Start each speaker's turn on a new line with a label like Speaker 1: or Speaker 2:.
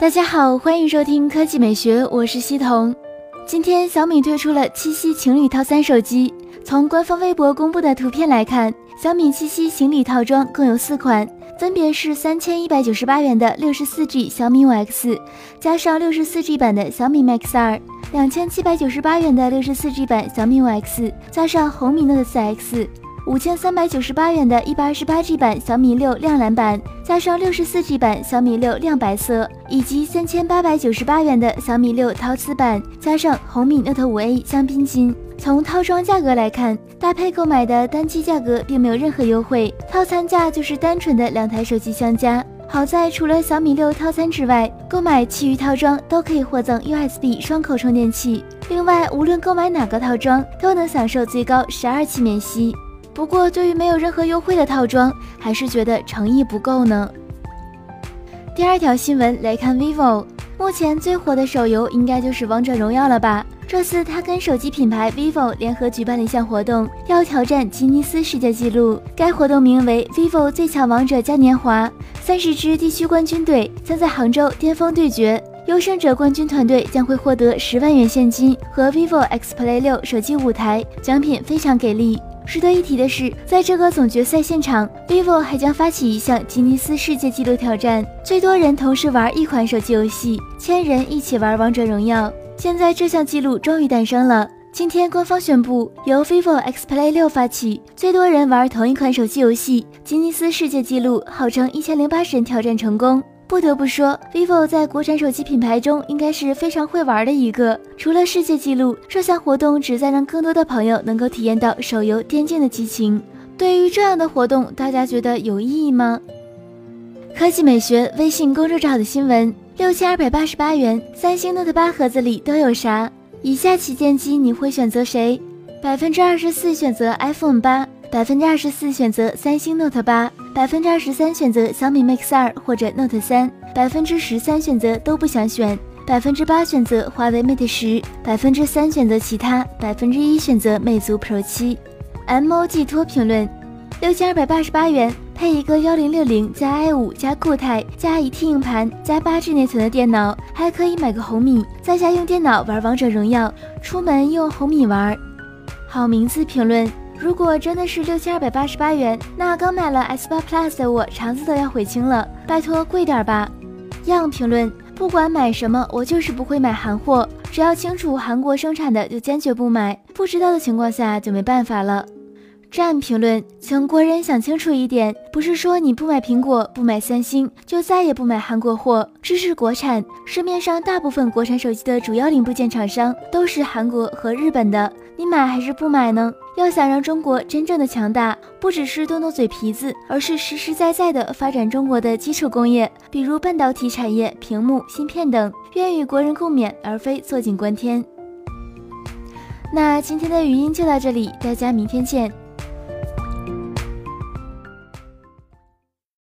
Speaker 1: 大家好，欢迎收听科技美学，我是西彤。今天小米推出了七夕情侣套三手机。从官方微博公布的图片来看，小米七夕情侣套装共有四款，分别是三千一百九十八元的六十四 G 小米五 X，加上六十四 G 版的小米 Max 二；两千七百九十八元的六十四 G 版小米五 X，加上红米 Note 四 X。五千三百九十八元的一百二十八 G 版小米六亮蓝版，加上六十四 G 版小米六亮白色，以及三千八百九十八元的小米六陶瓷版，加上红米 Note 五 A 香槟金。从套装价格来看，搭配购买的单机价格并没有任何优惠，套餐价就是单纯的两台手机相加。好在除了小米六套餐之外，购买其余套装都可以获赠 USB 双口充电器。另外，无论购买哪个套装，都能享受最高十二期免息。不过，对于没有任何优惠的套装，还是觉得诚意不够呢。第二条新闻来看，vivo 目前最火的手游应该就是王者荣耀了吧？这次他跟手机品牌 vivo 联合举办了一项活动，要挑战吉尼斯世界纪录。该活动名为 vivo 最强王者嘉年华，三十支地区冠军队将在杭州巅峰对决，优胜者冠军团队将会获得十万元现金和 vivo X Play 六手机五台，奖品非常给力。值得一提的是，在这个总决赛现场，vivo 还将发起一项吉尼斯世界纪录挑战，最多人同时玩一款手机游戏，千人一起玩王者荣耀。现在这项纪录终于诞生了。今天官方宣布，由 vivo X Play 六发起，最多人玩同一款手机游戏，吉尼斯世界纪录号称一千零八十人挑战成功。不得不说，vivo 在国产手机品牌中应该是非常会玩的一个。除了世界纪录，这项活动旨在让更多的朋友能够体验到手游电竞的激情。对于这样的活动，大家觉得有意义吗？科技美学微信公众号的新闻：六千二百八十八元，三星 Note 八盒子里都有啥？以下旗舰机你会选择谁？百分之二十四选择 iPhone 八。百分之二十四选择三星 Note 八，百分之二十三选择小米 Max 二或者 Note 三，百分之十三选择都不想选，百分之八选择华为 Mate 十，百分之三选择其他，百分之一选择魅族 Pro 七。M O G 托评论：六千二百八十八元配一个幺零六零加 i 五加固态加一 T 硬盘加八 G 内存的电脑，还可以买个红米，在家用电脑玩王者荣耀，出门用红米玩。好名字评论。如果真的是六千二百八十八元，那刚买了 S 八 Plus 的我肠子都要悔青了。拜托贵点吧。样评论：不管买什么，我就是不会买韩货，只要清楚韩国生产的就坚决不买，不知道的情况下就没办法了。站评论，请国人想清楚一点，不是说你不买苹果、不买三星，就再也不买韩国货，支持国产。市面上大部分国产手机的主要零部件厂商都是韩国和日本的，你买还是不买呢？要想让中国真正的强大，不只是动动嘴皮子，而是实实在在的发展中国的基础工业，比如半导体产业、屏幕、芯片等，愿与国人共勉，而非坐井观天。那今天的语音就到这里，大家明天见。